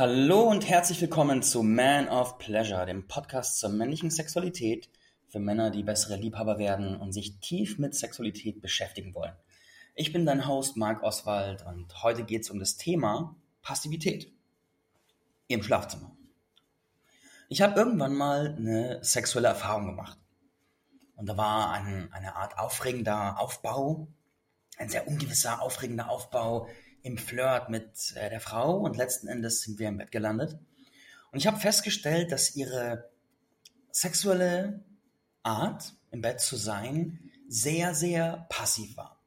Hallo und herzlich willkommen zu Man of Pleasure, dem Podcast zur männlichen Sexualität für Männer, die bessere Liebhaber werden und sich tief mit Sexualität beschäftigen wollen. Ich bin dein Host Marc Oswald und heute geht es um das Thema Passivität im Schlafzimmer. Ich habe irgendwann mal eine sexuelle Erfahrung gemacht. Und da war ein, eine Art aufregender Aufbau, ein sehr ungewisser, aufregender Aufbau im Flirt mit äh, der Frau und letzten Endes sind wir im Bett gelandet. Und ich habe festgestellt, dass ihre sexuelle Art, im Bett zu sein, sehr, sehr passiv war.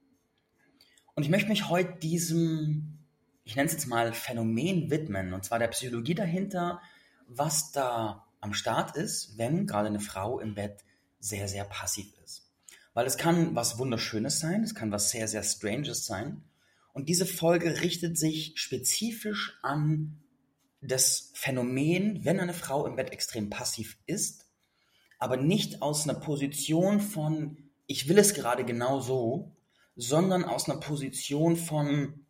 Und ich möchte mich heute diesem, ich nenne es jetzt mal Phänomen widmen, und zwar der Psychologie dahinter, was da am Start ist, wenn gerade eine Frau im Bett sehr, sehr passiv ist. Weil es kann was Wunderschönes sein, es kann was sehr, sehr Stranges sein. Und diese Folge richtet sich spezifisch an das Phänomen, wenn eine Frau im Bett extrem passiv ist, aber nicht aus einer Position von, ich will es gerade genau so, sondern aus einer Position von,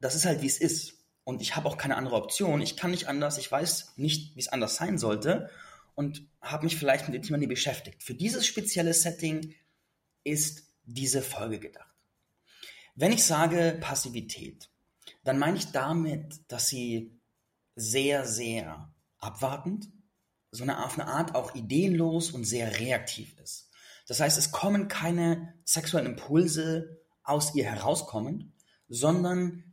das ist halt wie es ist. Und ich habe auch keine andere Option. Ich kann nicht anders. Ich weiß nicht, wie es anders sein sollte. Und habe mich vielleicht mit dem Thema nie beschäftigt. Für dieses spezielle Setting ist diese Folge gedacht. Wenn ich sage Passivität, dann meine ich damit, dass sie sehr, sehr abwartend, so eine, auf eine Art auch ideenlos und sehr reaktiv ist. Das heißt, es kommen keine sexuellen Impulse aus ihr herauskommen, sondern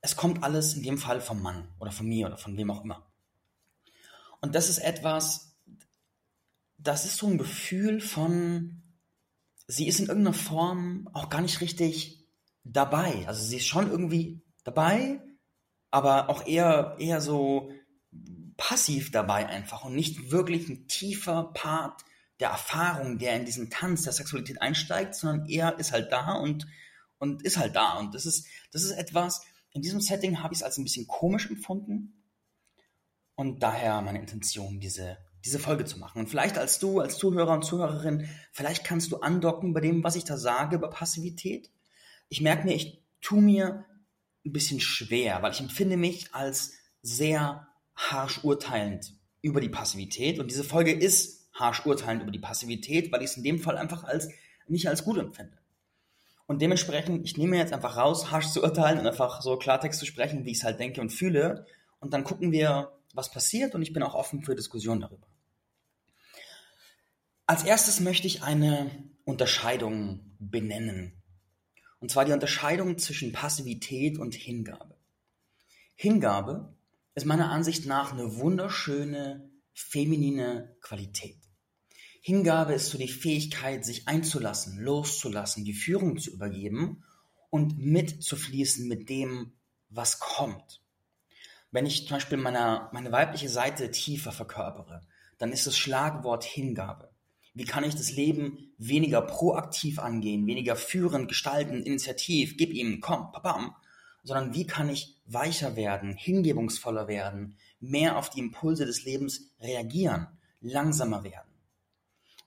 es kommt alles in dem Fall vom Mann oder von mir oder von wem auch immer. Und das ist etwas, das ist so ein Gefühl von, sie ist in irgendeiner Form auch gar nicht richtig dabei. Also sie ist schon irgendwie dabei, aber auch eher, eher so passiv dabei einfach und nicht wirklich ein tiefer Part der Erfahrung, der in diesen Tanz der Sexualität einsteigt, sondern er ist halt da und, und ist halt da. Und das ist, das ist etwas, in diesem Setting habe ich es als ein bisschen komisch empfunden und daher meine Intention, diese, diese Folge zu machen. Und vielleicht als du, als Zuhörer und Zuhörerin, vielleicht kannst du andocken bei dem, was ich da sage über Passivität ich merke mir, ich tue mir ein bisschen schwer, weil ich empfinde mich als sehr harsch urteilend über die Passivität. Und diese Folge ist harsch urteilend über die Passivität, weil ich es in dem Fall einfach als nicht als gut empfinde. Und dementsprechend, ich nehme jetzt einfach raus, harsch zu urteilen und einfach so Klartext zu sprechen, wie ich es halt denke und fühle. Und dann gucken wir, was passiert und ich bin auch offen für Diskussionen darüber. Als erstes möchte ich eine Unterscheidung benennen und zwar die Unterscheidung zwischen Passivität und Hingabe. Hingabe ist meiner Ansicht nach eine wunderschöne feminine Qualität. Hingabe ist so die Fähigkeit, sich einzulassen, loszulassen, die Führung zu übergeben und mitzufließen mit dem, was kommt. Wenn ich zum Beispiel meine, meine weibliche Seite tiefer verkörpere, dann ist das Schlagwort Hingabe. Wie kann ich das Leben weniger proaktiv angehen, weniger führend gestalten, initiativ, gib ihm, komm, papam, sondern wie kann ich weicher werden, hingebungsvoller werden, mehr auf die Impulse des Lebens reagieren, langsamer werden.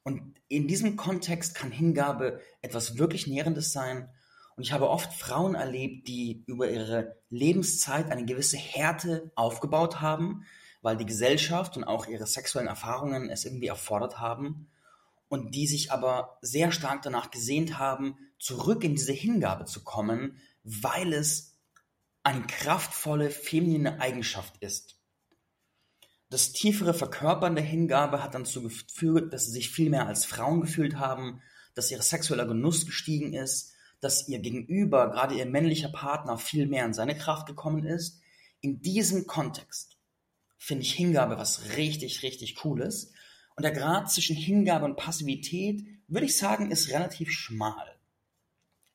Und in diesem Kontext kann Hingabe etwas wirklich Nährendes sein. Und ich habe oft Frauen erlebt, die über ihre Lebenszeit eine gewisse Härte aufgebaut haben, weil die Gesellschaft und auch ihre sexuellen Erfahrungen es irgendwie erfordert haben und die sich aber sehr stark danach gesehnt haben, zurück in diese Hingabe zu kommen, weil es eine kraftvolle feminine Eigenschaft ist. Das tiefere Verkörpern der Hingabe hat dann dazu geführt, dass sie sich viel mehr als Frauen gefühlt haben, dass ihr sexueller Genuss gestiegen ist, dass ihr Gegenüber, gerade ihr männlicher Partner, viel mehr in seine Kraft gekommen ist. In diesem Kontext finde ich Hingabe was richtig, richtig Cooles und der Grad zwischen Hingabe und Passivität, würde ich sagen, ist relativ schmal.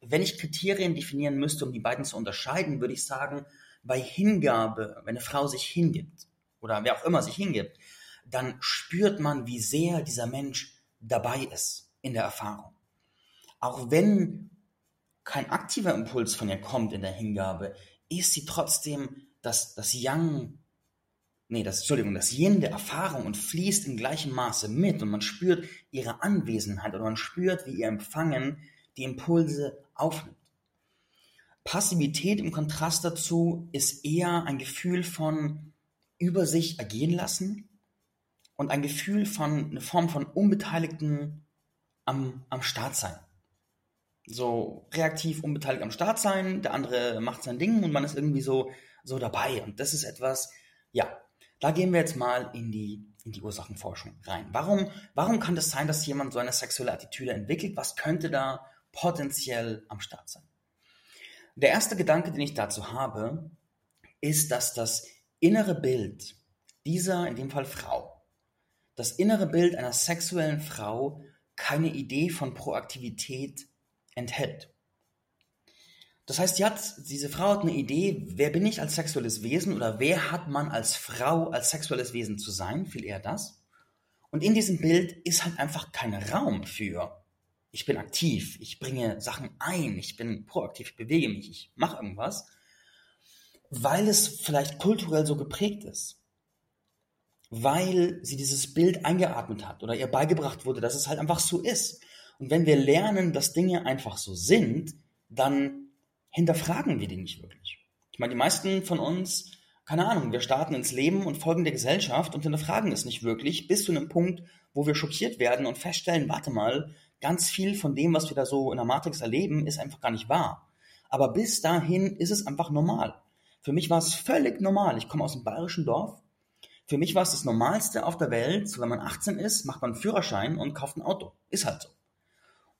Wenn ich Kriterien definieren müsste, um die beiden zu unterscheiden, würde ich sagen, bei Hingabe, wenn eine Frau sich hingibt oder wer auch immer sich hingibt, dann spürt man, wie sehr dieser Mensch dabei ist in der Erfahrung. Auch wenn kein aktiver Impuls von ihr kommt in der Hingabe, ist sie trotzdem das, das Yang nee, das, Entschuldigung, das Yin der Erfahrung und fließt in gleichem Maße mit und man spürt ihre Anwesenheit oder man spürt, wie ihr Empfangen die Impulse aufnimmt. Passivität im Kontrast dazu ist eher ein Gefühl von über sich ergehen lassen und ein Gefühl von, eine Form von Unbeteiligten am, am Start sein. So reaktiv unbeteiligt am Start sein, der andere macht sein Ding und man ist irgendwie so, so dabei. Und das ist etwas, ja, da gehen wir jetzt mal in die, in die Ursachenforschung rein. Warum, warum kann das sein, dass jemand so eine sexuelle Attitüde entwickelt? Was könnte da potenziell am Start sein? Der erste Gedanke, den ich dazu habe, ist, dass das innere Bild dieser, in dem Fall Frau, das innere Bild einer sexuellen Frau keine Idee von Proaktivität enthält. Das heißt, hat, diese Frau hat eine Idee, wer bin ich als sexuelles Wesen oder wer hat man als Frau als sexuelles Wesen zu sein, viel eher das. Und in diesem Bild ist halt einfach kein Raum für ich bin aktiv, ich bringe Sachen ein, ich bin proaktiv, ich bewege mich, ich mache irgendwas, weil es vielleicht kulturell so geprägt ist. Weil sie dieses Bild eingeatmet hat oder ihr beigebracht wurde, dass es halt einfach so ist. Und wenn wir lernen, dass Dinge einfach so sind, dann hinterfragen wir die nicht wirklich. Ich meine, die meisten von uns, keine Ahnung, wir starten ins Leben und folgen der Gesellschaft und hinterfragen es nicht wirklich, bis zu einem Punkt, wo wir schockiert werden und feststellen, warte mal, ganz viel von dem, was wir da so in der Matrix erleben, ist einfach gar nicht wahr. Aber bis dahin ist es einfach normal. Für mich war es völlig normal. Ich komme aus einem bayerischen Dorf. Für mich war es das Normalste auf der Welt, so wenn man 18 ist, macht man einen Führerschein und kauft ein Auto. Ist halt so.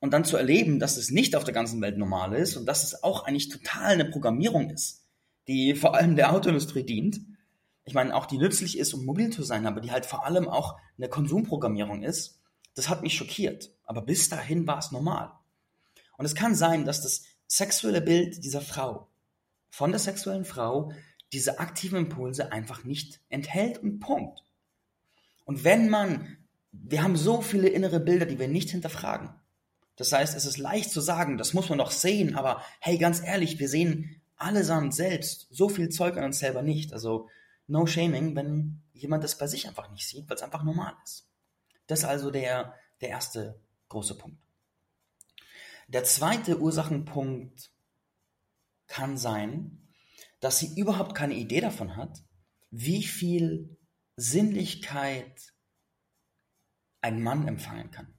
Und dann zu erleben, dass es nicht auf der ganzen Welt normal ist und dass es auch eigentlich total eine Programmierung ist, die vor allem der Autoindustrie dient. Ich meine, auch die nützlich ist, um mobil zu sein, aber die halt vor allem auch eine Konsumprogrammierung ist das hat mich schockiert. Aber bis dahin war es normal. Und es kann sein, dass das sexuelle Bild dieser Frau, von der sexuellen Frau, diese aktiven Impulse einfach nicht enthält und Punkt. Und wenn man, wir haben so viele innere Bilder, die wir nicht hinterfragen. Das heißt, es ist leicht zu sagen, das muss man doch sehen, aber hey, ganz ehrlich, wir sehen allesamt selbst so viel Zeug an uns selber nicht. Also no shaming, wenn jemand das bei sich einfach nicht sieht, weil es einfach normal ist. Das ist also der, der erste große Punkt. Der zweite Ursachenpunkt kann sein, dass sie überhaupt keine Idee davon hat, wie viel Sinnlichkeit ein Mann empfangen kann.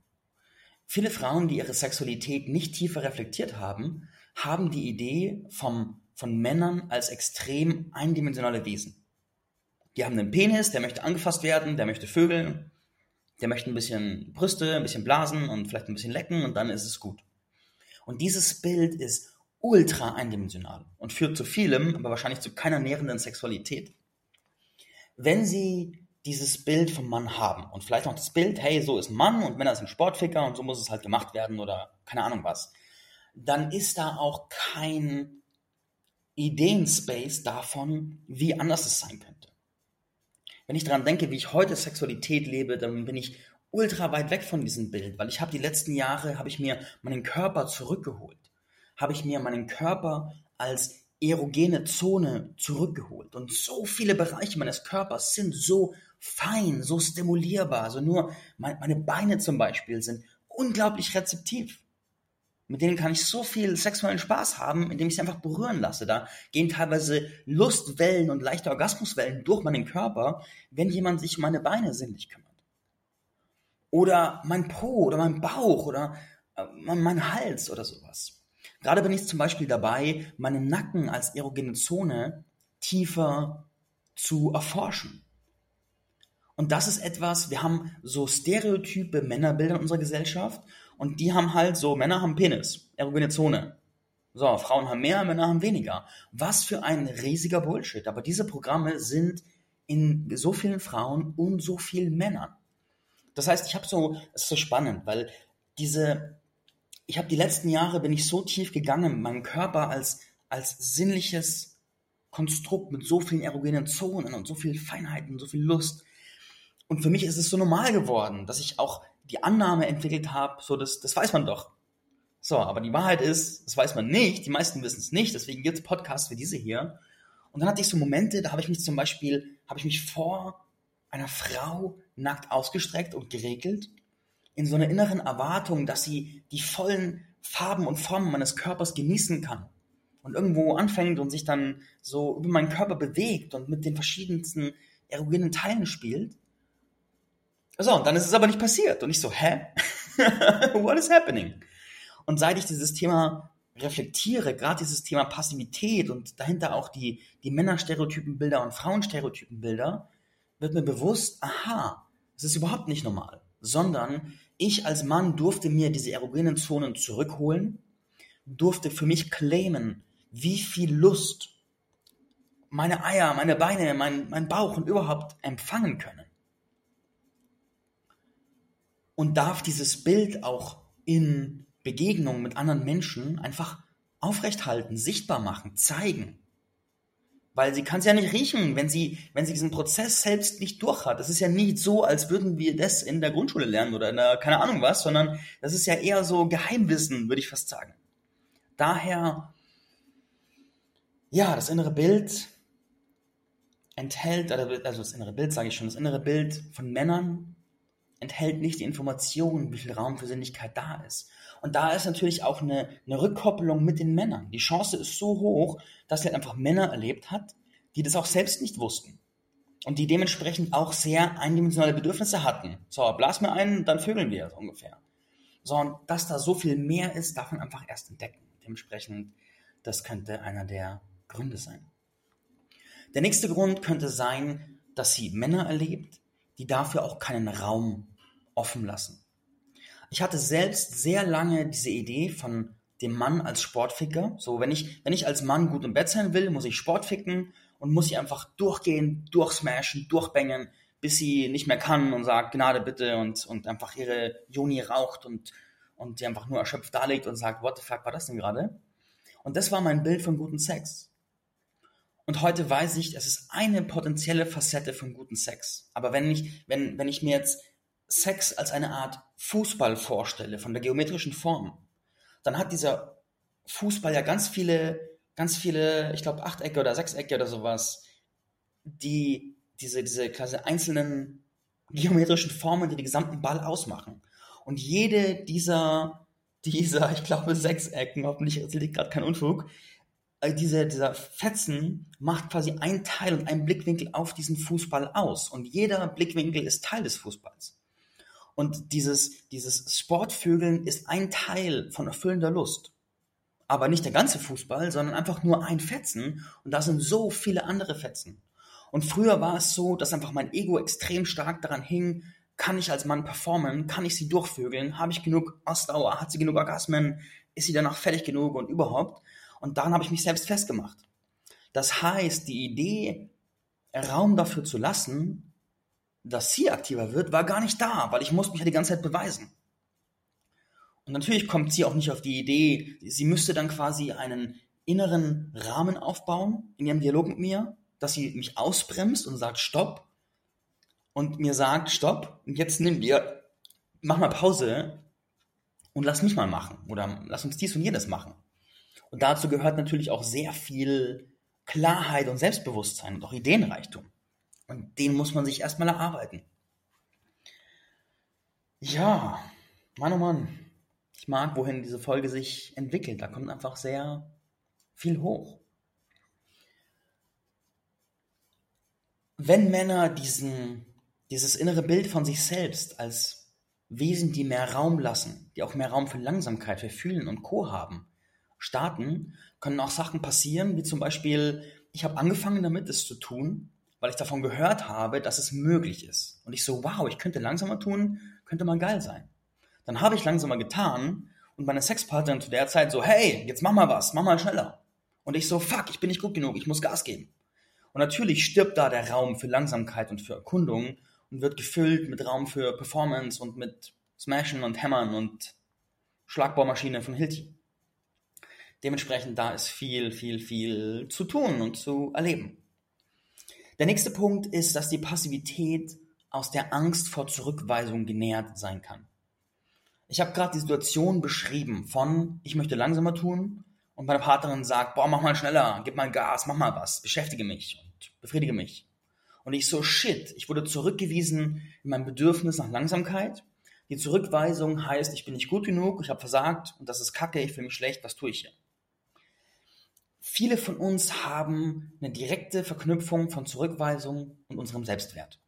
Viele Frauen, die ihre Sexualität nicht tiefer reflektiert haben, haben die Idee vom, von Männern als extrem eindimensionale Wesen. Die haben einen Penis, der möchte angefasst werden, der möchte vögeln, der möchte ein bisschen Brüste, ein bisschen Blasen und vielleicht ein bisschen lecken und dann ist es gut. Und dieses Bild ist ultra eindimensional und führt zu vielem, aber wahrscheinlich zu keiner nährenden Sexualität. Wenn Sie dieses Bild vom Mann haben und vielleicht noch das Bild, hey, so ist ein Mann und Männer sind Sportficker und so muss es halt gemacht werden oder keine Ahnung was, dann ist da auch kein Ideenspace davon, wie anders es sein könnte. Wenn ich daran denke, wie ich heute Sexualität lebe, dann bin ich ultra weit weg von diesem Bild, weil ich habe die letzten Jahre, habe ich mir meinen Körper zurückgeholt. Habe ich mir meinen Körper als erogene Zone zurückgeholt. Und so viele Bereiche meines Körpers sind so fein, so stimulierbar. Also nur meine Beine zum Beispiel sind unglaublich rezeptiv. Mit denen kann ich so viel sexuellen Spaß haben, indem ich sie einfach berühren lasse. Da gehen teilweise Lustwellen und leichte Orgasmuswellen durch meinen Körper, wenn jemand sich um meine Beine sinnlich kümmert. Oder mein Po oder mein Bauch oder äh, mein Hals oder sowas. Gerade bin ich zum Beispiel dabei, meinen Nacken als erogene Zone tiefer zu erforschen. Und das ist etwas, wir haben so stereotype Männerbilder in unserer Gesellschaft und die haben halt so, Männer haben Penis, erogene Zone. So, Frauen haben mehr, Männer haben weniger. Was für ein riesiger Bullshit. Aber diese Programme sind in so vielen Frauen und so vielen Männern. Das heißt, ich habe so, es ist so spannend, weil diese, ich habe die letzten Jahre bin ich so tief gegangen, meinen Körper als, als sinnliches Konstrukt mit so vielen erogenen Zonen und so viel Feinheiten, so viel Lust. Und für mich ist es so normal geworden, dass ich auch die Annahme entwickelt habe, so das, das weiß man doch. So, aber die Wahrheit ist, das weiß man nicht, die meisten wissen es nicht, deswegen gibt es Podcasts wie diese hier. Und dann hatte ich so Momente, da habe ich mich zum Beispiel, habe ich mich vor einer Frau nackt ausgestreckt und geregelt, in so einer inneren Erwartung, dass sie die vollen Farben und Formen meines Körpers genießen kann. und irgendwo anfängt und sich dann so über meinen Körper bewegt und mit den verschiedensten erogenen Teilen spielt. So, und dann ist es aber nicht passiert. Und ich so, hä? What is happening? Und seit ich dieses Thema reflektiere, gerade dieses Thema Passivität und dahinter auch die, die Männerstereotypenbilder und Frauenstereotypenbilder, wird mir bewusst, aha, es ist überhaupt nicht normal, sondern ich als Mann durfte mir diese erogenen Zonen zurückholen, durfte für mich claimen, wie viel Lust meine Eier, meine Beine, mein, mein Bauch und überhaupt empfangen können. Und darf dieses Bild auch in Begegnungen mit anderen Menschen einfach aufrechthalten, sichtbar machen, zeigen. Weil sie kann es ja nicht riechen, wenn sie, wenn sie diesen Prozess selbst nicht durch hat. Das ist ja nicht so, als würden wir das in der Grundschule lernen oder in der, keine Ahnung was, sondern das ist ja eher so Geheimwissen, würde ich fast sagen. Daher, ja, das innere Bild enthält, also das innere Bild sage ich schon, das innere Bild von Männern enthält nicht die Information, wie viel Raum für Sinnlichkeit da ist. Und da ist natürlich auch eine, eine Rückkopplung mit den Männern. Die Chance ist so hoch, dass sie halt einfach Männer erlebt hat, die das auch selbst nicht wussten. Und die dementsprechend auch sehr eindimensionale Bedürfnisse hatten. So, blas mir ein, dann vögeln wir so ungefähr. So, und dass da so viel mehr ist, darf man einfach erst entdecken. Dementsprechend, das könnte einer der Gründe sein. Der nächste Grund könnte sein, dass sie Männer erlebt, die dafür auch keinen Raum offen lassen. Ich hatte selbst sehr lange diese Idee von dem Mann als Sportficker. So, wenn ich, wenn ich als Mann gut im Bett sein will, muss ich Sport ficken und muss sie einfach durchgehen, durchsmashen, durchbängen, bis sie nicht mehr kann und sagt, Gnade bitte und, und einfach ihre Joni raucht und, und die einfach nur erschöpft da und sagt, what the fuck war das denn gerade? Und das war mein Bild von guten Sex. Und heute weiß ich, es ist eine potenzielle Facette von guten Sex. Aber wenn ich, wenn, wenn ich mir jetzt Sex als eine Art Fußball vorstelle, von der geometrischen Form, dann hat dieser Fußball ja ganz viele, ganz viele, ich glaube, Achtecke oder Sechsecke oder sowas, die diese, diese quasi einzelnen geometrischen Formen, die den gesamten Ball ausmachen. Und jede dieser, dieser, ich glaube, Sechsecken, hoffentlich erzähle ich gerade keinen Unfug, dieser, dieser Fetzen macht quasi ein Teil und einen Blickwinkel auf diesen Fußball aus. Und jeder Blickwinkel ist Teil des Fußballs. Und dieses, dieses Sportvögeln ist ein Teil von erfüllender Lust. Aber nicht der ganze Fußball, sondern einfach nur ein Fetzen. Und da sind so viele andere Fetzen. Und früher war es so, dass einfach mein Ego extrem stark daran hing, kann ich als Mann performen, kann ich sie durchvögeln, habe ich genug Ausdauer, hat sie genug Orgasmen, ist sie danach fertig genug und überhaupt. Und daran habe ich mich selbst festgemacht. Das heißt, die Idee, Raum dafür zu lassen, dass sie aktiver wird, war gar nicht da, weil ich muss mich ja die ganze Zeit beweisen. Und natürlich kommt sie auch nicht auf die Idee, sie müsste dann quasi einen inneren Rahmen aufbauen in ihrem Dialog mit mir, dass sie mich ausbremst und sagt Stopp und mir sagt Stopp und jetzt nimm dir, mach mal Pause und lass mich mal machen oder lass uns dies und jenes machen. Und dazu gehört natürlich auch sehr viel Klarheit und Selbstbewusstsein und auch Ideenreichtum. Und den muss man sich erstmal erarbeiten. Ja, Mann oh Mann. Ich mag, wohin diese Folge sich entwickelt. Da kommt einfach sehr viel hoch. Wenn Männer diesen, dieses innere Bild von sich selbst als Wesen, die mehr Raum lassen, die auch mehr Raum für Langsamkeit, für Fühlen und Co. haben, starten, können auch Sachen passieren, wie zum Beispiel, ich habe angefangen damit, es zu tun, weil ich davon gehört habe, dass es möglich ist. Und ich so, wow, ich könnte langsamer tun, könnte mal geil sein. Dann habe ich langsamer getan und meine Sexpartnerin zu der Zeit so, hey, jetzt mach mal was, mach mal schneller. Und ich so, fuck, ich bin nicht gut genug, ich muss Gas geben. Und natürlich stirbt da der Raum für Langsamkeit und für Erkundung und wird gefüllt mit Raum für Performance und mit Smashen und Hämmern und Schlagbohrmaschine von Hilti. Dementsprechend da ist viel, viel, viel zu tun und zu erleben. Der nächste Punkt ist, dass die Passivität aus der Angst vor Zurückweisung genährt sein kann. Ich habe gerade die Situation beschrieben von, ich möchte langsamer tun und meine Partnerin sagt, boah, mach mal schneller, gib mal Gas, mach mal was, beschäftige mich und befriedige mich. Und ich so, shit, ich wurde zurückgewiesen in meinem Bedürfnis nach Langsamkeit. Die Zurückweisung heißt, ich bin nicht gut genug, ich habe versagt und das ist kacke, ich fühle mich schlecht, was tue ich hier? Viele von uns haben eine direkte Verknüpfung von Zurückweisung und unserem Selbstwert.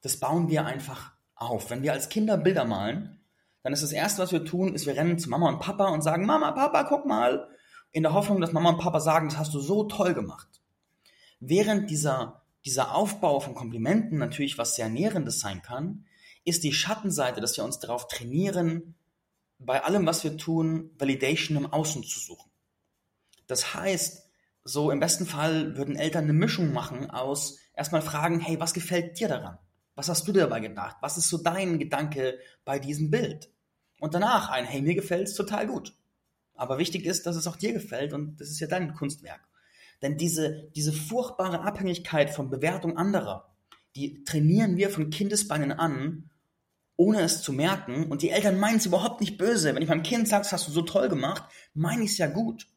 Das bauen wir einfach auf. Wenn wir als Kinder Bilder malen, dann ist das Erste, was wir tun, ist, wir rennen zu Mama und Papa und sagen, Mama, Papa, guck mal, in der Hoffnung, dass Mama und Papa sagen, das hast du so toll gemacht. Während dieser, dieser Aufbau von Komplimenten natürlich was sehr Nährendes sein kann, ist die Schattenseite, dass wir uns darauf trainieren, bei allem, was wir tun, Validation im Außen zu suchen. Das heißt, so im besten Fall würden Eltern eine Mischung machen aus erstmal fragen, hey, was gefällt dir daran? Was hast du dir dabei gedacht? Was ist so dein Gedanke bei diesem Bild? Und danach ein, hey, mir gefällt es total gut. Aber wichtig ist, dass es auch dir gefällt und das ist ja dein Kunstwerk. Denn diese, diese furchtbare Abhängigkeit von Bewertung anderer, die trainieren wir von Kindesbeinen an, ohne es zu merken. Und die Eltern meinen es überhaupt nicht böse. Wenn ich meinem Kind sage, das hast du so toll gemacht, meine ich es ja gut.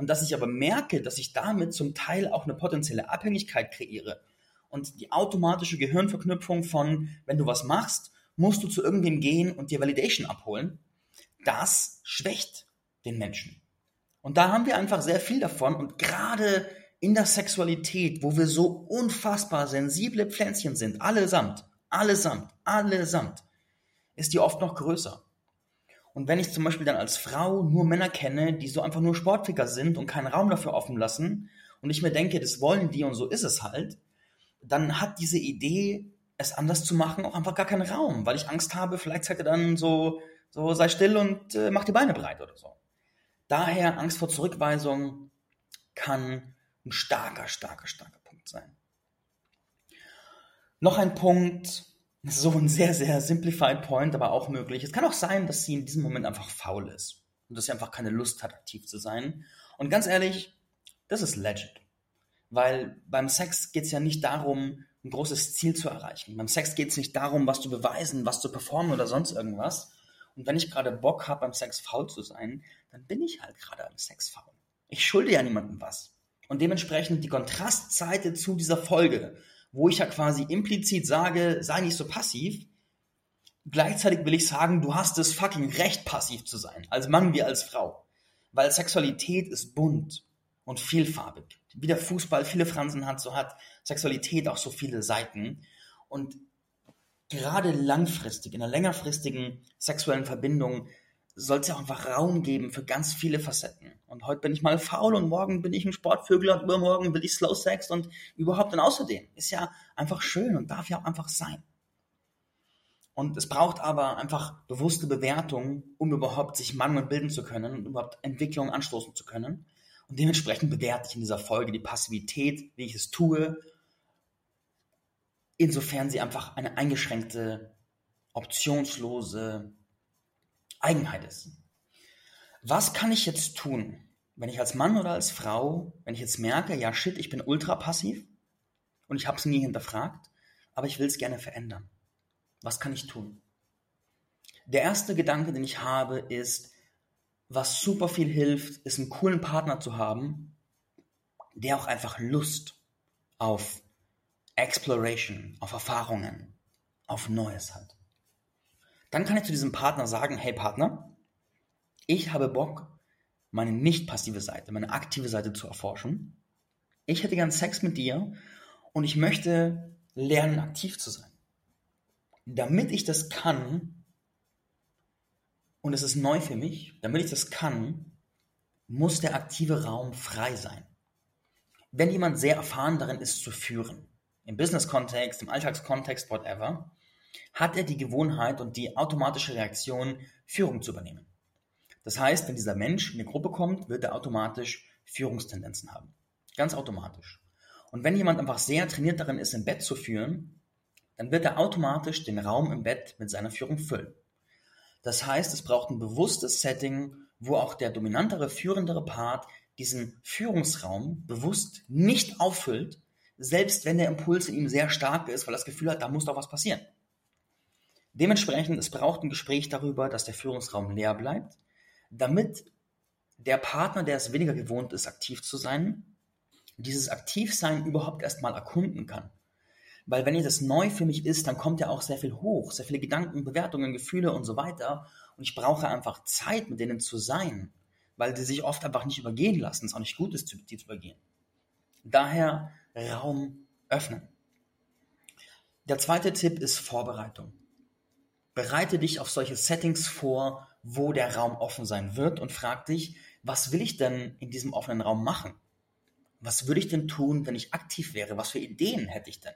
Und dass ich aber merke, dass ich damit zum Teil auch eine potenzielle Abhängigkeit kreiere. Und die automatische Gehirnverknüpfung von, wenn du was machst, musst du zu irgendwem gehen und dir Validation abholen, das schwächt den Menschen. Und da haben wir einfach sehr viel davon und gerade in der Sexualität, wo wir so unfassbar sensible Pflänzchen sind, allesamt, allesamt, allesamt, ist die oft noch größer. Und wenn ich zum Beispiel dann als Frau nur Männer kenne, die so einfach nur Sportficker sind und keinen Raum dafür offen lassen und ich mir denke, das wollen die und so ist es halt, dann hat diese Idee, es anders zu machen, auch einfach gar keinen Raum, weil ich Angst habe, vielleicht sagt er dann so, so sei still und äh, mach die Beine breit oder so. Daher Angst vor Zurückweisung kann ein starker, starker, starker Punkt sein. Noch ein Punkt, so ein sehr, sehr simplified Point, aber auch möglich. Es kann auch sein, dass sie in diesem Moment einfach faul ist und dass sie einfach keine Lust hat, aktiv zu sein. Und ganz ehrlich, das ist legit. Weil beim Sex geht es ja nicht darum, ein großes Ziel zu erreichen. Beim Sex geht es nicht darum, was zu beweisen, was zu performen oder sonst irgendwas, und wenn ich gerade Bock habe, beim Sex faul zu sein, dann bin ich halt gerade beim Sex faul. Ich schulde ja niemandem was. Und dementsprechend die Kontrastseite zu dieser Folge, wo ich ja quasi implizit sage, sei nicht so passiv, gleichzeitig will ich sagen, du hast das fucking Recht, passiv zu sein, als Mann wie als Frau. Weil Sexualität ist bunt und vielfarbig. Wie der Fußball viele Fransen hat, so hat Sexualität auch so viele Seiten. Und gerade langfristig, in einer längerfristigen sexuellen Verbindung, soll es ja auch einfach Raum geben für ganz viele Facetten. Und heute bin ich mal faul und morgen bin ich ein Sportvögel und übermorgen will ich Slow Sex und überhaupt und außerdem. Ist ja einfach schön und darf ja auch einfach sein. Und es braucht aber einfach bewusste Bewertung, um überhaupt sich Mangel bilden zu können und überhaupt Entwicklung anstoßen zu können. Und dementsprechend bewerte ich in dieser Folge die Passivität, wie ich es tue insofern sie einfach eine eingeschränkte, optionslose Eigenheit ist. Was kann ich jetzt tun, wenn ich als Mann oder als Frau, wenn ich jetzt merke, ja shit, ich bin ultra passiv und ich habe es nie hinterfragt, aber ich will es gerne verändern. Was kann ich tun? Der erste Gedanke, den ich habe, ist, was super viel hilft, ist einen coolen Partner zu haben, der auch einfach Lust auf Exploration, auf Erfahrungen, auf Neues hat. Dann kann ich zu diesem Partner sagen, hey Partner, ich habe Bock, meine nicht passive Seite, meine aktive Seite zu erforschen. Ich hätte gern Sex mit dir und ich möchte lernen, aktiv zu sein. Damit ich das kann, und es ist neu für mich, damit ich das kann, muss der aktive Raum frei sein. Wenn jemand sehr erfahren darin ist zu führen, im Business-Kontext, im Alltagskontext, whatever, hat er die Gewohnheit und die automatische Reaktion, Führung zu übernehmen. Das heißt, wenn dieser Mensch in eine Gruppe kommt, wird er automatisch Führungstendenzen haben. Ganz automatisch. Und wenn jemand einfach sehr trainiert darin ist, im Bett zu führen, dann wird er automatisch den Raum im Bett mit seiner Führung füllen. Das heißt, es braucht ein bewusstes Setting, wo auch der dominantere, führendere Part diesen Führungsraum bewusst nicht auffüllt, selbst wenn der Impuls in ihm sehr stark ist, weil er das Gefühl hat, da muss doch was passieren. Dementsprechend, es braucht ein Gespräch darüber, dass der Führungsraum leer bleibt, damit der Partner, der es weniger gewohnt ist, aktiv zu sein, dieses Aktivsein überhaupt erstmal erkunden kann. Weil wenn das neu für mich ist, dann kommt ja auch sehr viel hoch, sehr viele Gedanken, Bewertungen, Gefühle und so weiter. Und ich brauche einfach Zeit, mit denen zu sein. weil sie sich oft einfach nicht übergehen lassen, es auch nicht gut ist, die zu übergehen. Daher Raum öffnen. Der zweite Tipp ist Vorbereitung. Bereite dich auf solche Settings vor, wo der Raum offen sein wird und frag dich, was will ich denn in diesem offenen Raum machen? Was würde ich denn tun, wenn ich aktiv wäre? Was für Ideen hätte ich denn?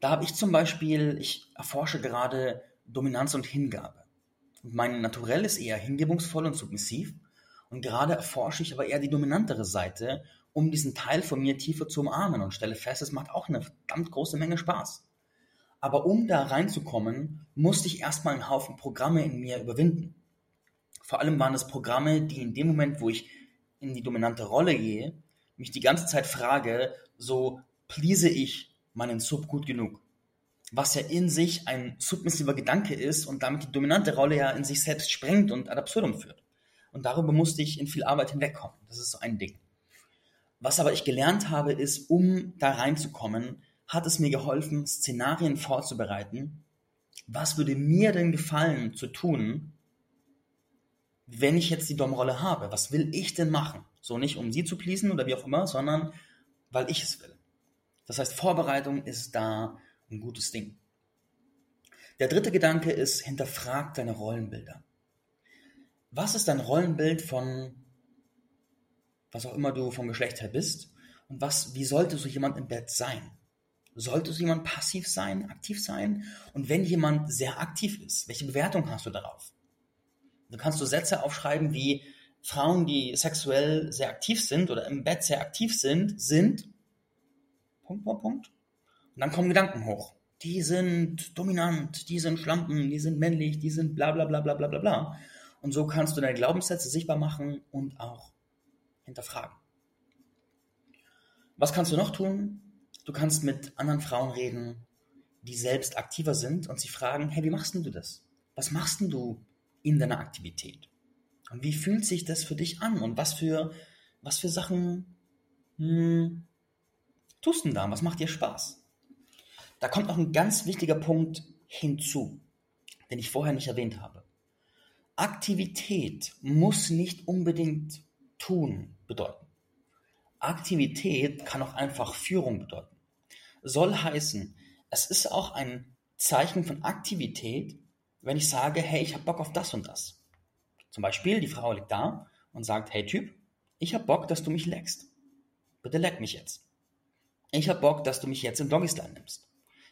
Da habe ich zum Beispiel, ich erforsche gerade Dominanz und Hingabe. Und mein Naturell ist eher hingebungsvoll und submissiv. Und gerade erforsche ich aber eher die dominantere Seite, um diesen Teil von mir tiefer zu umarmen und stelle fest, es macht auch eine verdammt große Menge Spaß. Aber um da reinzukommen, musste ich erstmal einen Haufen Programme in mir überwinden. Vor allem waren es Programme, die in dem Moment, wo ich in die dominante Rolle gehe, mich die ganze Zeit frage, so please ich meinen Sub gut genug? Was ja in sich ein submissiver Gedanke ist und damit die dominante Rolle ja in sich selbst sprengt und ad absurdum führt. Und darüber musste ich in viel Arbeit hinwegkommen. Das ist so ein Ding. Was aber ich gelernt habe, ist, um da reinzukommen, hat es mir geholfen, Szenarien vorzubereiten. Was würde mir denn gefallen zu tun, wenn ich jetzt die Domrolle habe? Was will ich denn machen? So nicht, um sie zu pleasen oder wie auch immer, sondern weil ich es will. Das heißt, Vorbereitung ist da ein gutes Ding. Der dritte Gedanke ist, hinterfrag deine Rollenbilder. Was ist dein Rollenbild von was auch immer du vom Geschlecht her bist? Und was, wie sollte so jemand im Bett sein? Sollte so jemand passiv sein, aktiv sein? Und wenn jemand sehr aktiv ist, welche Bewertung hast du darauf? Du kannst so Sätze aufschreiben wie Frauen, die sexuell sehr aktiv sind oder im Bett sehr aktiv sind, sind Punkt, Punkt, Punkt. Und dann kommen Gedanken hoch. Die sind dominant, die sind Schlampen, die sind männlich, die sind bla bla bla bla bla bla bla. Und so kannst du deine Glaubenssätze sichtbar machen und auch hinterfragen. Was kannst du noch tun? Du kannst mit anderen Frauen reden, die selbst aktiver sind und sie fragen, hey, wie machst denn du das? Was machst denn du in deiner Aktivität? Und wie fühlt sich das für dich an? Und was für, was für Sachen hm, tust du denn da? Was macht dir Spaß? Da kommt noch ein ganz wichtiger Punkt hinzu, den ich vorher nicht erwähnt habe. Aktivität muss nicht unbedingt tun bedeuten. Aktivität kann auch einfach Führung bedeuten. Soll heißen, es ist auch ein Zeichen von Aktivität, wenn ich sage, hey, ich habe Bock auf das und das. Zum Beispiel, die Frau liegt da und sagt, hey Typ, ich habe Bock, dass du mich leckst. Bitte leck mich jetzt. Ich habe Bock, dass du mich jetzt im Doggystyle nimmst.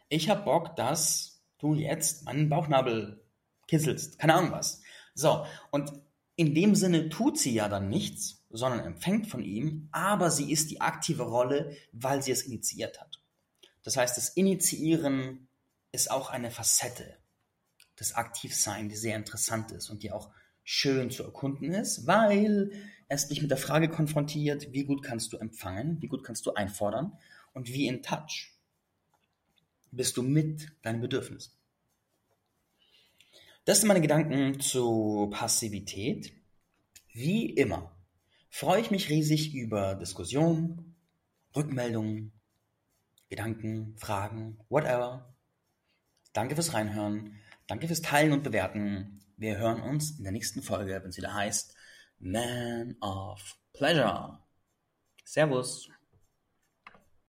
Ich habe Bock, dass du jetzt meinen Bauchnabel kitzelst. Keine Ahnung was. So, und in dem Sinne tut sie ja dann nichts, sondern empfängt von ihm, aber sie ist die aktive Rolle, weil sie es initiiert hat. Das heißt, das Initiieren ist auch eine Facette des Aktivsein, die sehr interessant ist und die auch schön zu erkunden ist, weil es dich mit der Frage konfrontiert, wie gut kannst du empfangen, wie gut kannst du einfordern und wie in Touch bist du mit deinen Bedürfnissen. Das sind meine Gedanken zu Passivität. Wie immer freue ich mich riesig über Diskussionen, Rückmeldungen, Gedanken, Fragen, whatever. Danke fürs Reinhören, danke fürs Teilen und Bewerten. Wir hören uns in der nächsten Folge, wenn es wieder heißt Man of Pleasure. Servus.